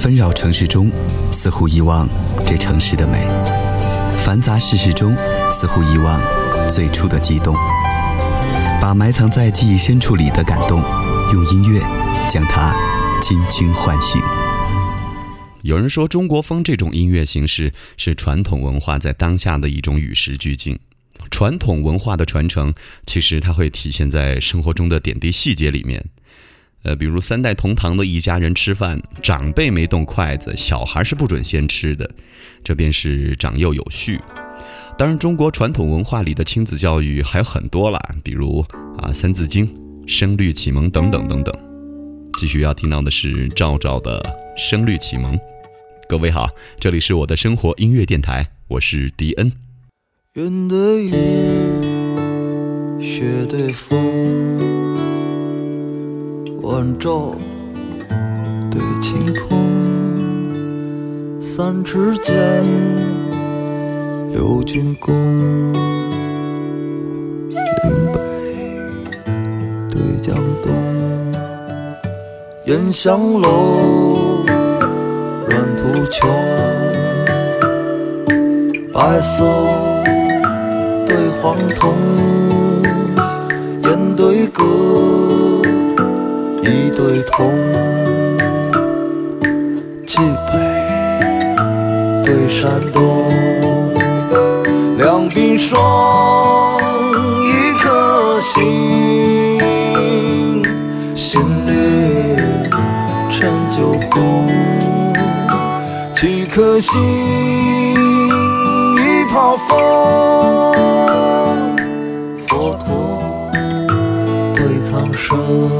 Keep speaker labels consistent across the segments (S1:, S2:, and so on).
S1: 纷扰城市中，似乎遗忘这城市的美；繁杂世事中，似乎遗忘最初的激动。把埋藏在记忆深处里的感动，用音乐将它轻轻唤醒。
S2: 有人说，中国风这种音乐形式是传统文化在当下的一种与时俱进。传统文化的传承，其实它会体现在生活中的点滴细节里面。呃，比如三代同堂的一家人吃饭，长辈没动筷子，小孩是不准先吃的，这便是长幼有序。当然，中国传统文化里的亲子教育还有很多啦，比如啊《三字经》《声律启蒙》等等等等。继续要听到的是赵赵的《声律启蒙》。各位好，这里是我的生活音乐电台，我是迪恩。
S3: 云对雨，雪对风。晚照对晴空，三尺剑，六钧弓，岭北对江东，烟香楼，软土穷，白色对黄铜，烟对歌。一对铜，冀北对山东，两鬓霜，一颗心，心绿成酒红，几颗心，一泡风，佛陀对苍生。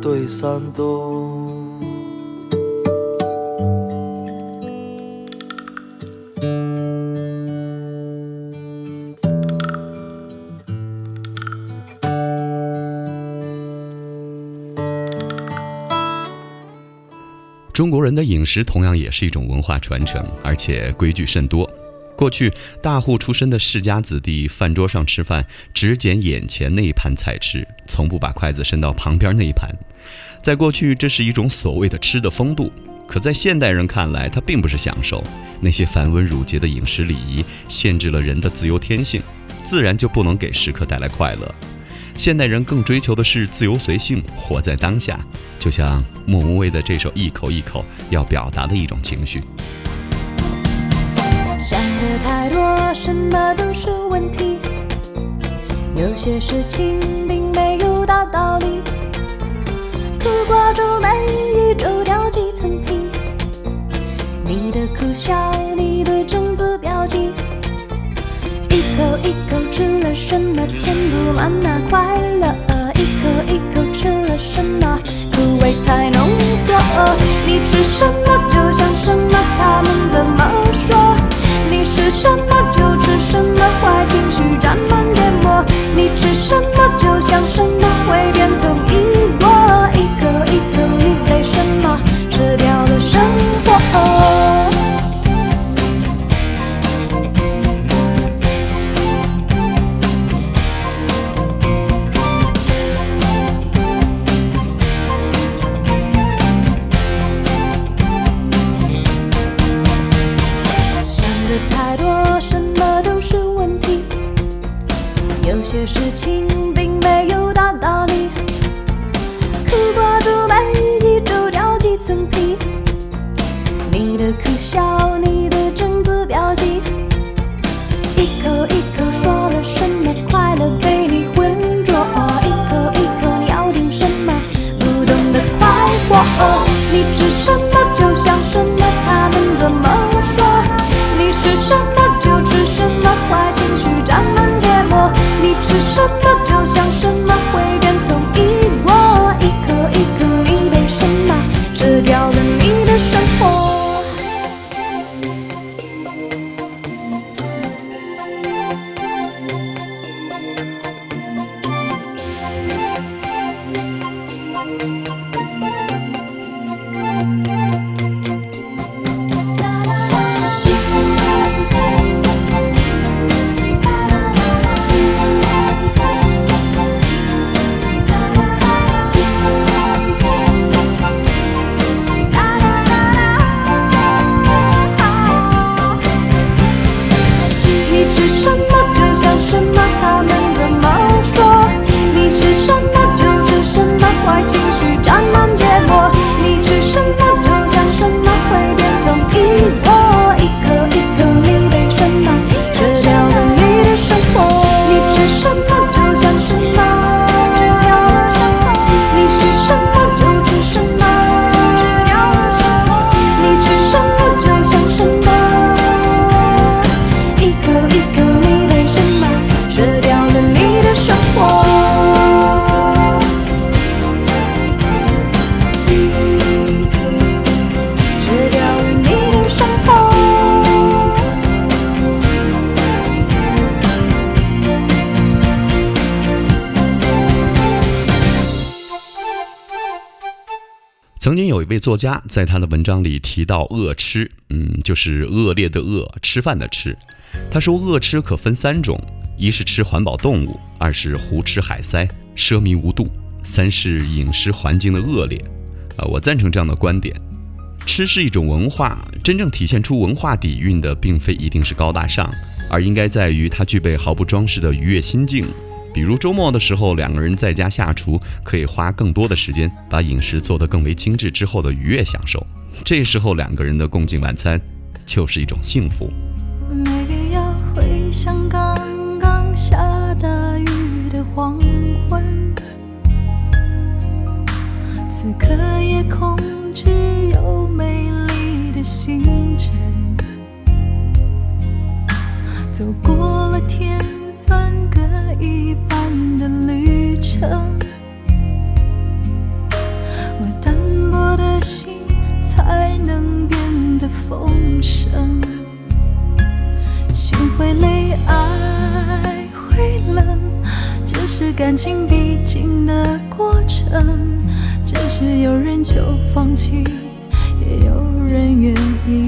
S3: 对山东。
S2: 中国人的饮食同样也是一种文化传承，而且规矩甚多。过去大户出身的世家子弟，饭桌上吃饭只捡眼前那一盘菜吃，从不把筷子伸到旁边那一盘。在过去，这是一种所谓的吃的风度；可在现代人看来，它并不是享受。那些繁文缛节的饮食礼仪，限制了人的自由天性，自然就不能给食客带来快乐。现代人更追求的是自由随性，活在当下，就像莫文蔚的这首《一口一口》要表达的一种情绪。
S4: 想的太多，什么都是问题。有些事情并没有大道理。苦瓜皱眉，一皱掉几层皮。你的苦笑，你的正字标记。一口一口吃了什么，填不满那快乐。一口一口吃了什么，苦味太浓缩。你吃什么它就像什，
S2: 位作家在他的文章里提到恶吃，嗯，就是恶劣的恶，吃饭的吃。他说恶吃可分三种：一是吃环保动物，二是胡吃海塞，奢靡无度；三是饮食环境的恶劣。啊，我赞成这样的观点。吃是一种文化，真正体现出文化底蕴的，并非一定是高大上，而应该在于它具备毫不装饰的愉悦心境。比如周末的时候，两个人在家下厨，可以花更多的时间把饮食做得更为精致之后的愉悦享受。这时候两个人的共进晚餐，就是一种幸福。
S4: 没必要回想刚刚下大雨的黄昏，此刻夜空只有美丽的星辰。走过了天一半的旅程，我单薄的心才能变得丰盛。心会累，爱会冷，这是感情必经的过程。只是有人就放弃，也有人愿意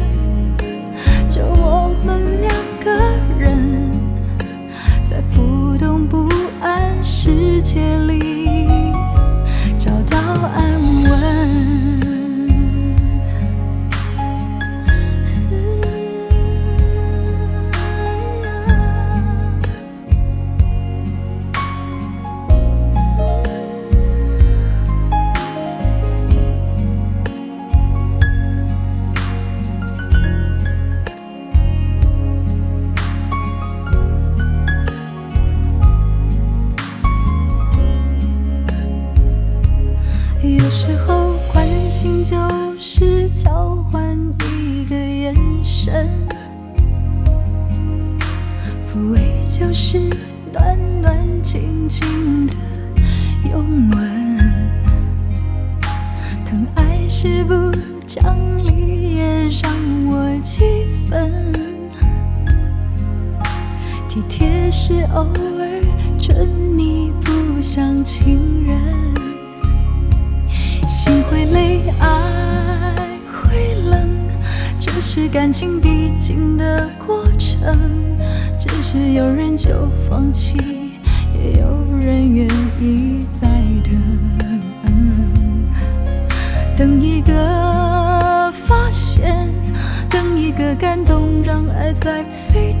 S5: 接力是偶尔准你不像情人，心会累，爱会冷，这是感情必经的过程。只是有人就放弃，也有人愿意再等，等一个发现，等一个感动，让爱在沸腾。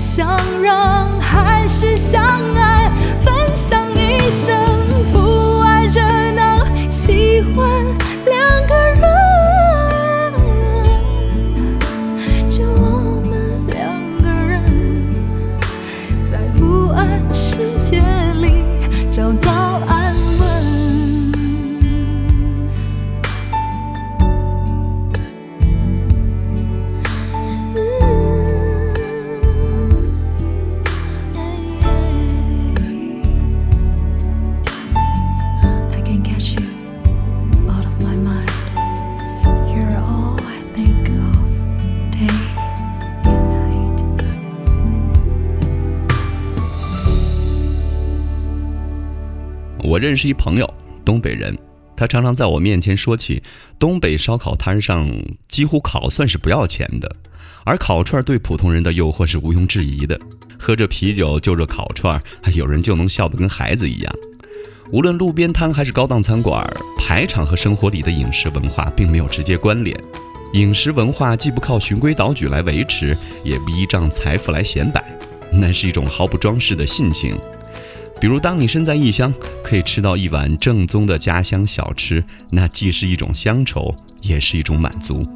S5: 想让还是想我
S2: 认识一朋友，东北人，他常常在我面前说起东北烧烤摊上几乎烤算是不要钱的，而烤串对普通人的诱惑是毋庸置疑的。喝着啤酒就着烤串，有人就能笑得跟孩子一样。无论路边摊还是高档餐馆，排场和生活里的饮食文化并没有直接关联。饮食文化既不靠循规蹈矩来维持，也不依仗财富来显摆，那是一种毫不装饰的性情。比如，当你身在异乡，可以吃到一碗正宗的家乡小吃，那既是一种乡愁，也是一种满足。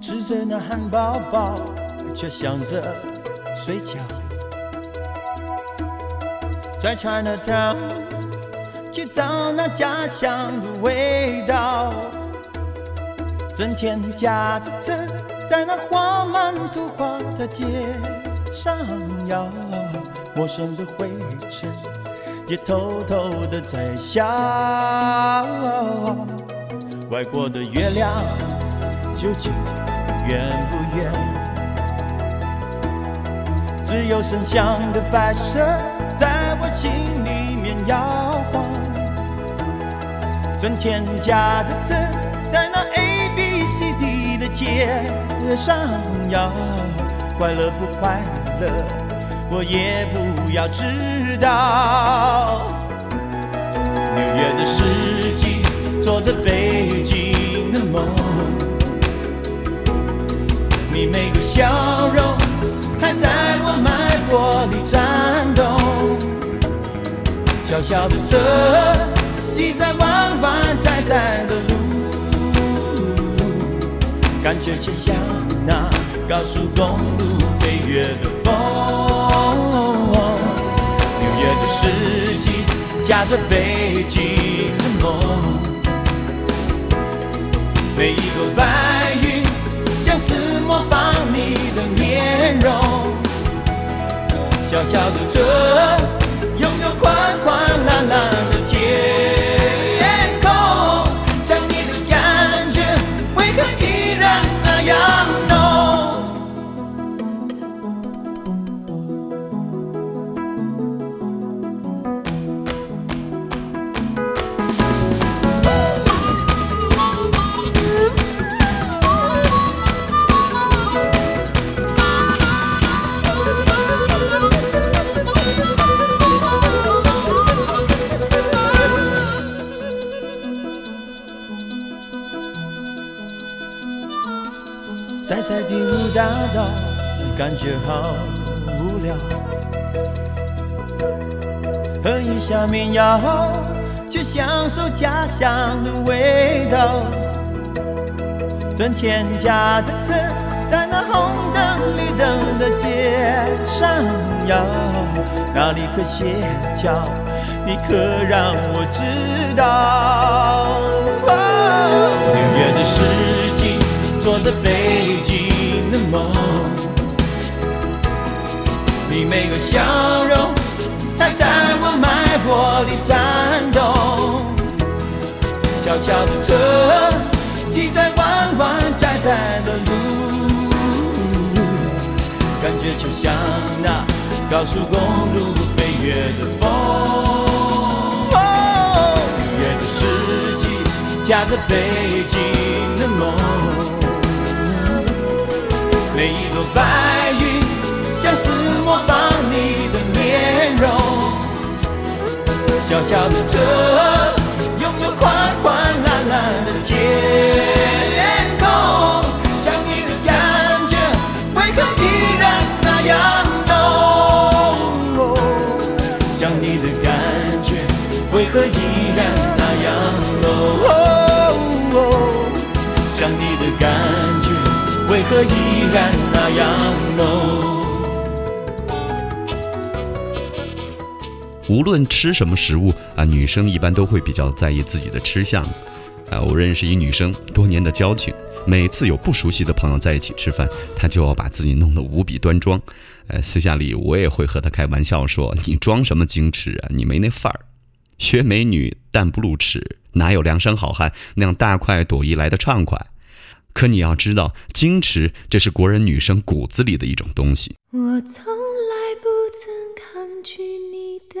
S6: 吃着那汉堡包，却想着睡觉。在 Chinatown 去找那家乡的味道，整天驾着车在那画满图画的街上摇，陌生的灰尘也偷偷的在笑。外国的月亮究竟圆不圆？只有神像的摆设在我心里面摇晃，整天驾着车在那 A B C D 的街上摇，快乐不快乐，我也不要知道。纽约的世纪，做着北京的梦。你每个笑容还在我脉搏里颤动。小小的车挤在弯弯窄窄的路，感觉就像那高速公路飞跃的风。纽约的世纪，夹着北京的梦。每一朵白云像是模仿你的面容。小小的车，拥有宽宽在第五大道，感觉好无聊。喝一下民谣，去享受家乡的味道。存钱夹着车，在那红灯绿灯的街上摇，哪里可歇脚？你可让我知道。小小的车，骑在弯弯窄窄的路，感觉就像那高速公路飞跃的风。远的世纪，夹着北京的梦，每一朵白云像是模仿你的面容。小小的车，拥有宽宽蓝的天空，想你的感觉为何依然那样浓？想你的感觉为何依然那样浓？想你的感觉为何依然那样浓？
S2: 无论吃什么食物啊，女生一般都会比较在意自己的吃相。啊，我认识一女生，多年的交情，每次有不熟悉的朋友在一起吃饭，她就要把自己弄得无比端庄。呃，私下里我也会和她开玩笑说：“你装什么矜持啊？你没那范儿。学美女但不露齿，哪有梁山好汉那样大快朵颐来的畅快？可你要知道，矜持这是国人女生骨子里的一种东西。
S5: 我从来不曾抗拒你的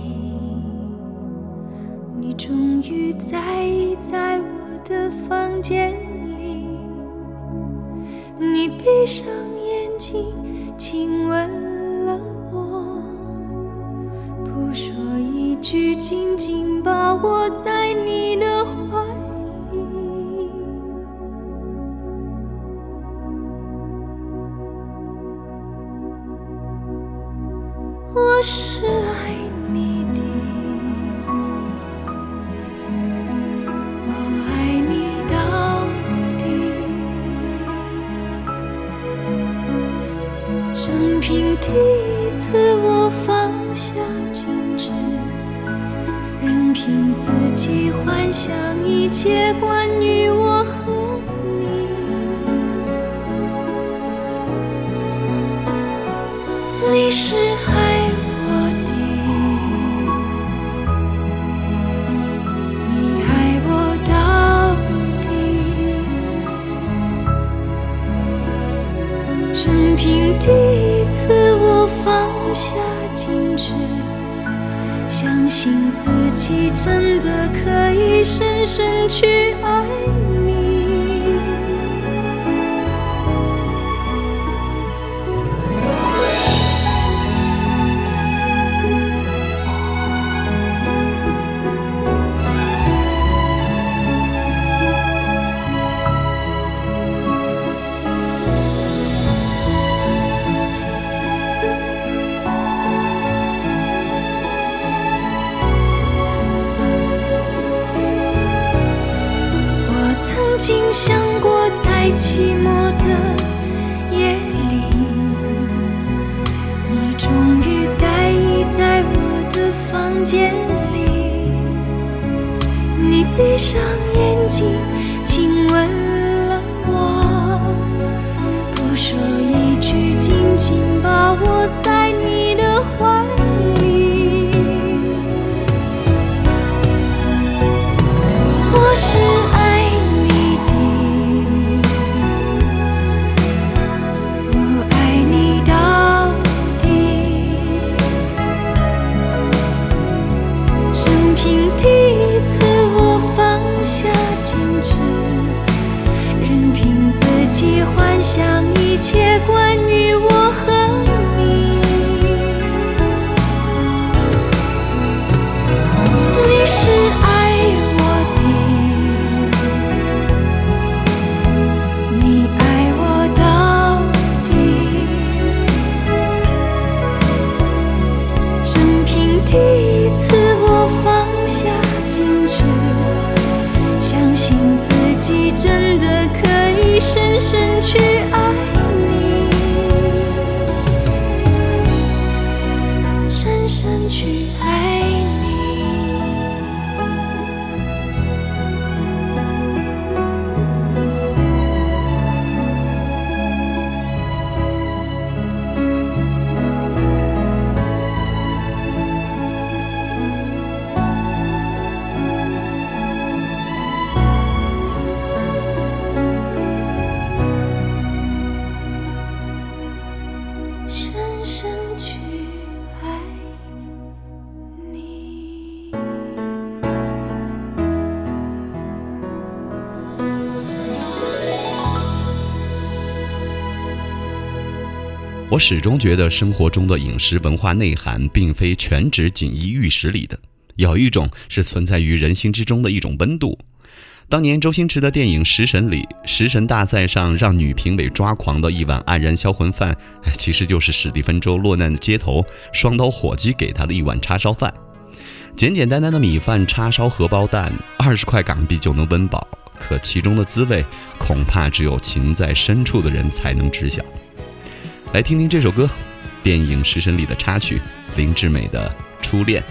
S5: 终于在意在我的房间里。你闭上眼睛，亲吻了我，不说一句，紧紧把我在你的怀里。我是切关于我和你。你是爱我的，你爱我到底。生平第一次，我放下矜持，相信自己真的可以深深去爱房间里。你闭上眼睛，亲吻了我，不说一句，紧紧我
S2: 始终觉得生活中的饮食文化内涵，并非全指锦衣玉食里的，有一种是存在于人心之中的一种温度。当年周星驰的电影《食神》里，食神大赛上让女评委抓狂的一碗黯然销魂饭，其实就是史蒂芬周落难的街头双刀火鸡给他的一碗叉烧饭。简简单单的米饭、叉烧、荷包蛋，二十块港币就能温饱，可其中的滋味，恐怕只有情在深处的人才能知晓。来听听这首歌，电影《食神》里的插曲，林志美的《初恋》。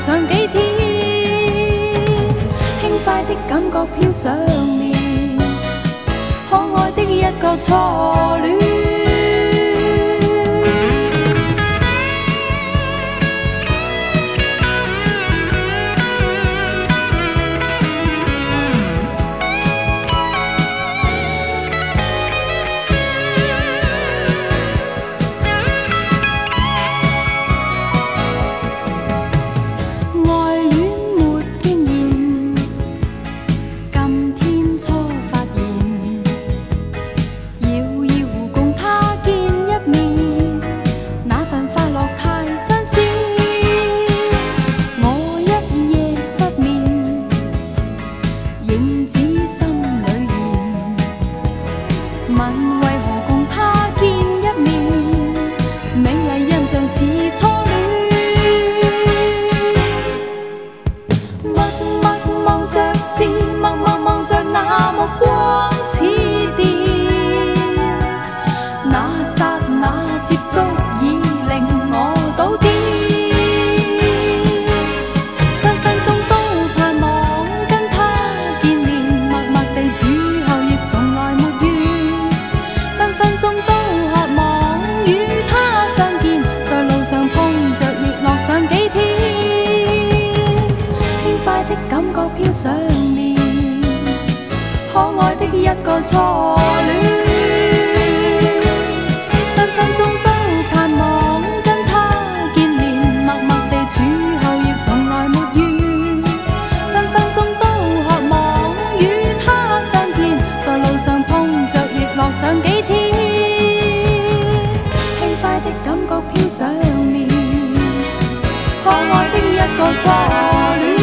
S5: 上几天。轻快的感觉飘上面，可爱的一个初恋。感覺飄上面，可愛的一個初戀。分分鐘都盼望跟他見面，默默地處後亦從來沒緣。分分鐘都渴望與他相見，在路上碰着亦樂上幾天。輕快的感覺飄上面。可愛的一個初戀。